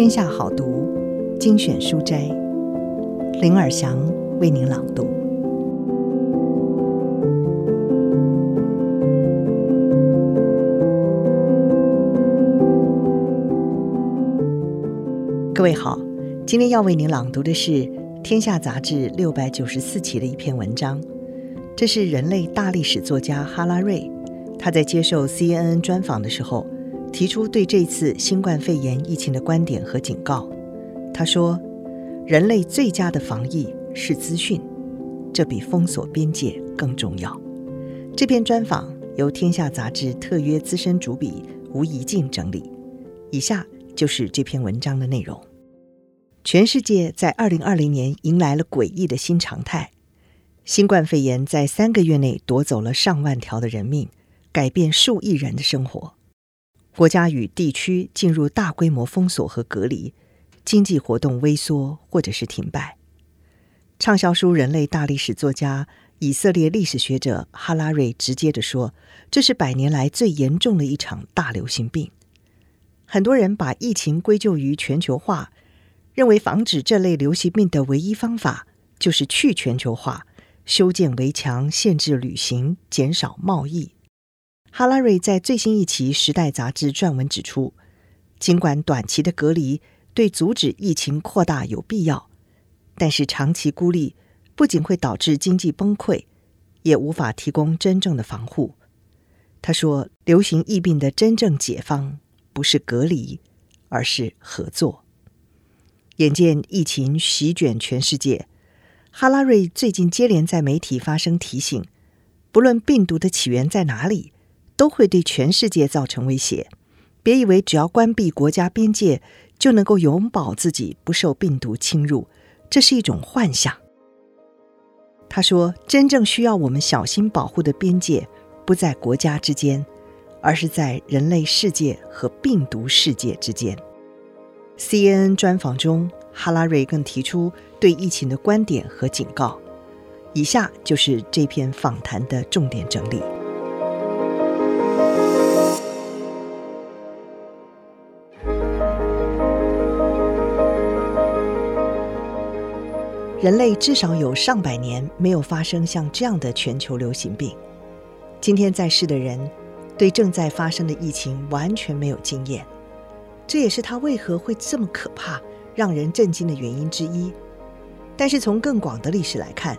天下好读精选书斋，林尔祥为您朗读。各位好，今天要为您朗读的是《天下》杂志六百九十四期的一篇文章。这是人类大历史作家哈拉瑞，他在接受 CNN 专访的时候，提出对这次新冠肺炎疫情的观点和警告。他说：“人类最佳的防疫是资讯，这比封锁边界更重要。”这篇专访由《天下》杂志特约资深主笔吴怡静整理。以下就是这篇文章的内容。全世界在二零二零年迎来了诡异的新常态，新冠肺炎在三个月内夺走了上万条的人命，改变数亿人的生活。国家与地区进入大规模封锁和隔离，经济活动萎缩或者是停摆。畅销书《人类大历史》作家、以色列历史学者哈拉瑞直接地说：“这是百年来最严重的一场大流行病。”很多人把疫情归咎于全球化，认为防止这类流行病的唯一方法就是去全球化，修建围墙、限制旅行、减少贸易。哈拉瑞在最新一期《时代》杂志撰文指出，尽管短期的隔离对阻止疫情扩大有必要，但是长期孤立不仅会导致经济崩溃，也无法提供真正的防护。他说，流行疫病的真正解方不是隔离，而是合作。眼见疫情席卷全世界，哈拉瑞最近接连在媒体发声提醒，不论病毒的起源在哪里。都会对全世界造成威胁。别以为只要关闭国家边界就能够永保自己不受病毒侵入，这是一种幻想。他说：“真正需要我们小心保护的边界，不在国家之间，而是在人类世界和病毒世界之间。” CNN 专访中，哈拉瑞更提出对疫情的观点和警告。以下就是这篇访谈的重点整理。人类至少有上百年没有发生像这样的全球流行病。今天在世的人对正在发生的疫情完全没有经验，这也是它为何会这么可怕、让人震惊的原因之一。但是从更广的历史来看，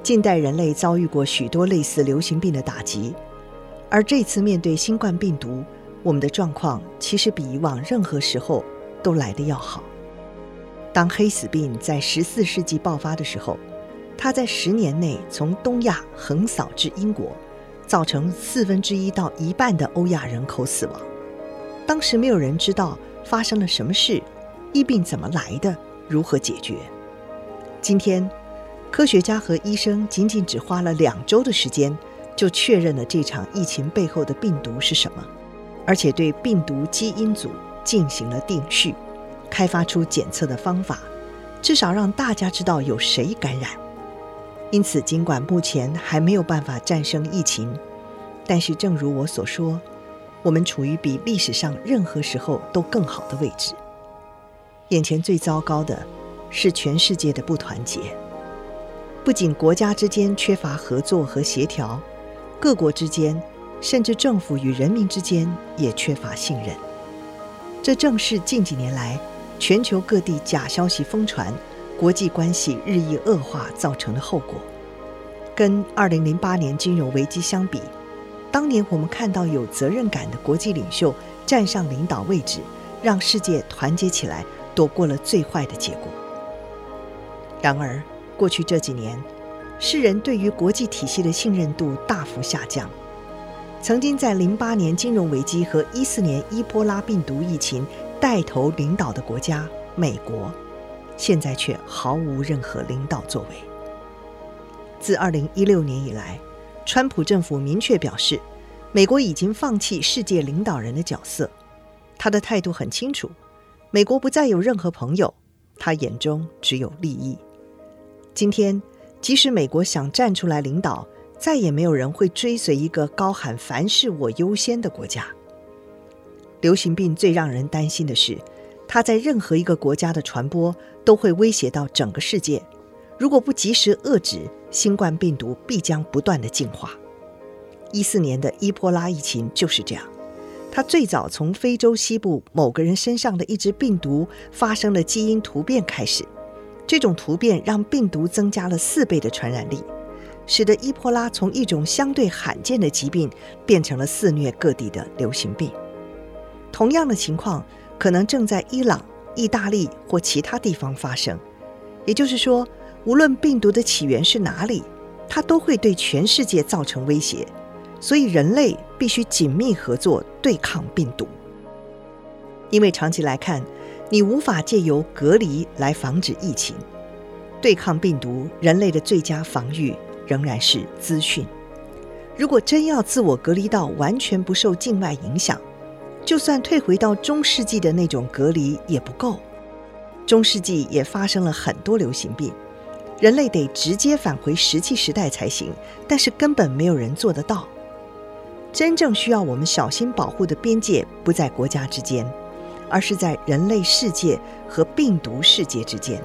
近代人类遭遇过许多类似流行病的打击，而这次面对新冠病毒，我们的状况其实比以往任何时候都来得要好。当黑死病在十四世纪爆发的时候，它在十年内从东亚横扫至英国，造成四分之一到一半的欧亚人口死亡。当时没有人知道发生了什么事，疫病怎么来的，如何解决。今天，科学家和医生仅仅只花了两周的时间，就确认了这场疫情背后的病毒是什么，而且对病毒基因组进行了定序。开发出检测的方法，至少让大家知道有谁感染。因此，尽管目前还没有办法战胜疫情，但是正如我所说，我们处于比历史上任何时候都更好的位置。眼前最糟糕的是全世界的不团结，不仅国家之间缺乏合作和协调，各国之间，甚至政府与人民之间也缺乏信任。这正是近几年来，全球各地假消息疯传，国际关系日益恶化造成的后果，跟二零零八年金融危机相比，当年我们看到有责任感的国际领袖站上领导位置，让世界团结起来，躲过了最坏的结果。然而，过去这几年，世人对于国际体系的信任度大幅下降。曾经在零八年金融危机和一四年伊波拉病毒疫情，带头领导的国家美国，现在却毫无任何领导作为。自二零一六年以来，川普政府明确表示，美国已经放弃世界领导人的角色。他的态度很清楚：美国不再有任何朋友，他眼中只有利益。今天，即使美国想站出来领导，再也没有人会追随一个高喊“凡事我优先”的国家。流行病最让人担心的是，它在任何一个国家的传播都会威胁到整个世界。如果不及时遏制，新冠病毒必将不断的进化。一四年的伊波拉疫情就是这样，它最早从非洲西部某个人身上的一只病毒发生了基因突变开始，这种突变让病毒增加了四倍的传染力，使得伊波拉从一种相对罕见的疾病变成了肆虐各地的流行病。同样的情况可能正在伊朗、意大利或其他地方发生，也就是说，无论病毒的起源是哪里，它都会对全世界造成威胁。所以，人类必须紧密合作对抗病毒。因为长期来看，你无法借由隔离来防止疫情。对抗病毒，人类的最佳防御仍然是资讯。如果真要自我隔离到完全不受境外影响，就算退回到中世纪的那种隔离也不够。中世纪也发生了很多流行病，人类得直接返回石器时代才行，但是根本没有人做得到。真正需要我们小心保护的边界不在国家之间，而是在人类世界和病毒世界之间。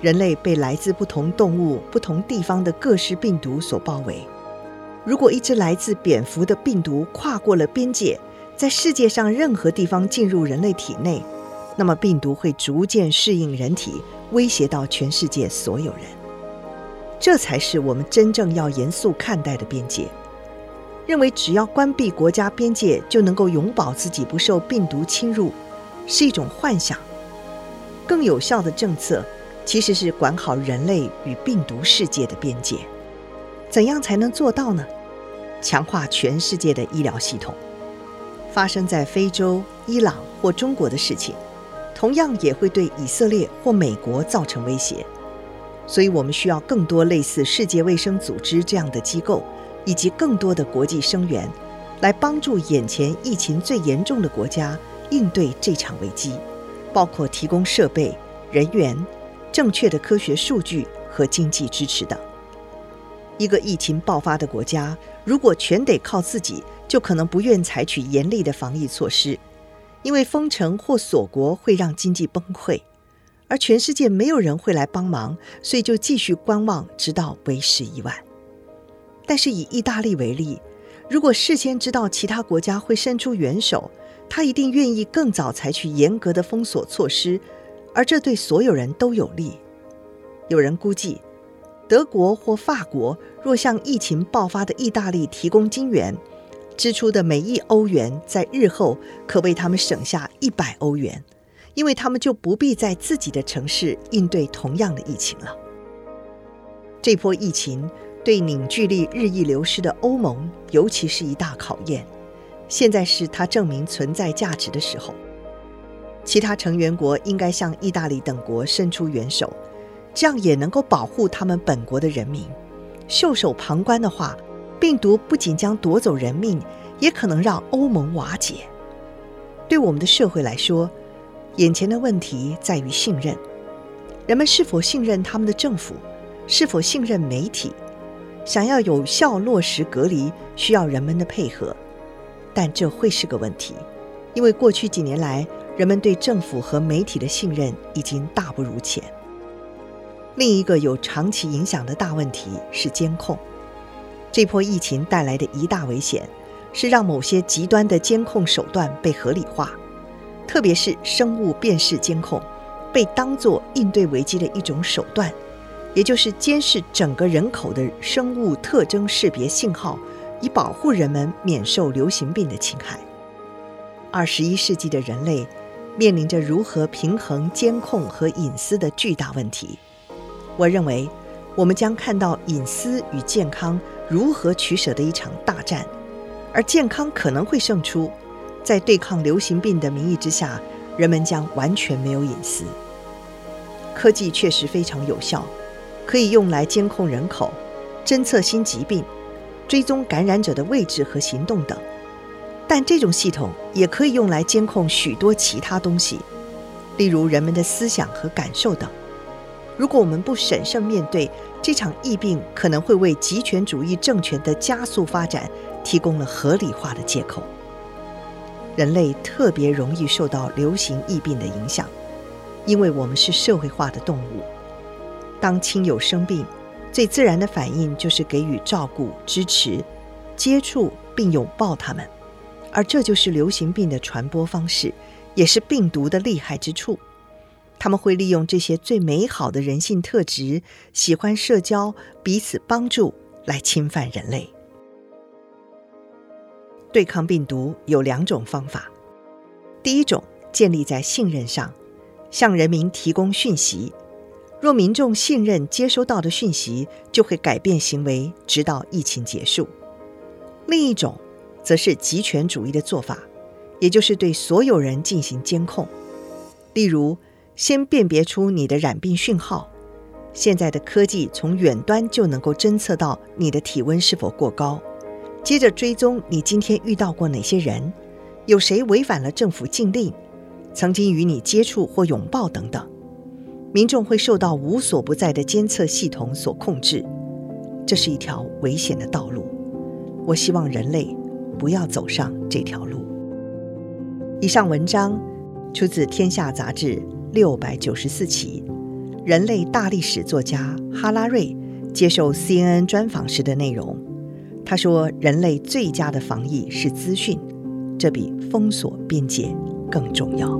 人类被来自不同动物、不同地方的各式病毒所包围。如果一只来自蝙蝠的病毒跨过了边界，在世界上任何地方进入人类体内，那么病毒会逐渐适应人体，威胁到全世界所有人。这才是我们真正要严肃看待的边界。认为只要关闭国家边界就能够永保自己不受病毒侵入，是一种幻想。更有效的政策其实是管好人类与病毒世界的边界。怎样才能做到呢？强化全世界的医疗系统。发生在非洲、伊朗或中国的事情，同样也会对以色列或美国造成威胁。所以我们需要更多类似世界卫生组织这样的机构。以及更多的国际声援，来帮助眼前疫情最严重的国家应对这场危机，包括提供设备、人员、正确的科学数据和经济支持等。一个疫情爆发的国家，如果全得靠自己，就可能不愿采取严厉的防疫措施，因为封城或锁国会让经济崩溃，而全世界没有人会来帮忙，所以就继续观望，直到为时已晚。但是以意大利为例，如果事先知道其他国家会伸出援手，他一定愿意更早采取严格的封锁措施，而这对所有人都有利。有人估计，德国或法国若向疫情爆发的意大利提供金援，支出的每一欧元在日后可为他们省下一百欧元，因为他们就不必在自己的城市应对同样的疫情了。这波疫情。对凝聚力日益流失的欧盟，尤其是一大考验。现在是它证明存在价值的时候。其他成员国应该向意大利等国伸出援手，这样也能够保护他们本国的人民。袖手旁观的话，病毒不仅将夺走人命，也可能让欧盟瓦解。对我们的社会来说，眼前的问题在于信任：人们是否信任他们的政府？是否信任媒体？想要有效落实隔离，需要人们的配合，但这会是个问题，因为过去几年来，人们对政府和媒体的信任已经大不如前。另一个有长期影响的大问题是监控。这波疫情带来的一大危险，是让某些极端的监控手段被合理化，特别是生物辨识监控，被当作应对危机的一种手段。也就是监视整个人口的生物特征识别信号，以保护人们免受流行病的侵害。二十一世纪的人类面临着如何平衡监控和隐私的巨大问题。我认为，我们将看到隐私与健康如何取舍的一场大战，而健康可能会胜出。在对抗流行病的名义之下，人们将完全没有隐私。科技确实非常有效。可以用来监控人口、侦测新疾病、追踪感染者的位置和行动等，但这种系统也可以用来监控许多其他东西，例如人们的思想和感受等。如果我们不审慎面对这场疫病，可能会为极权主义政权的加速发展提供了合理化的借口。人类特别容易受到流行疫病的影响，因为我们是社会化的动物。当亲友生病，最自然的反应就是给予照顾、支持、接触并拥抱他们，而这就是流行病的传播方式，也是病毒的厉害之处。他们会利用这些最美好的人性特质，喜欢社交、彼此帮助，来侵犯人类。对抗病毒有两种方法，第一种建立在信任上，向人民提供讯息。若民众信任接收到的讯息，就会改变行为，直到疫情结束。另一种，则是极权主义的做法，也就是对所有人进行监控。例如，先辨别出你的染病讯号。现在的科技从远端就能够侦测到你的体温是否过高，接着追踪你今天遇到过哪些人，有谁违反了政府禁令，曾经与你接触或拥抱等等。民众会受到无所不在的监测系统所控制，这是一条危险的道路。我希望人类不要走上这条路。以上文章出自《天下》杂志六百九十四起，人类大历史作家哈拉瑞接受 CNN 专访时的内容。他说：“人类最佳的防疫是资讯，这比封锁边界更重要。”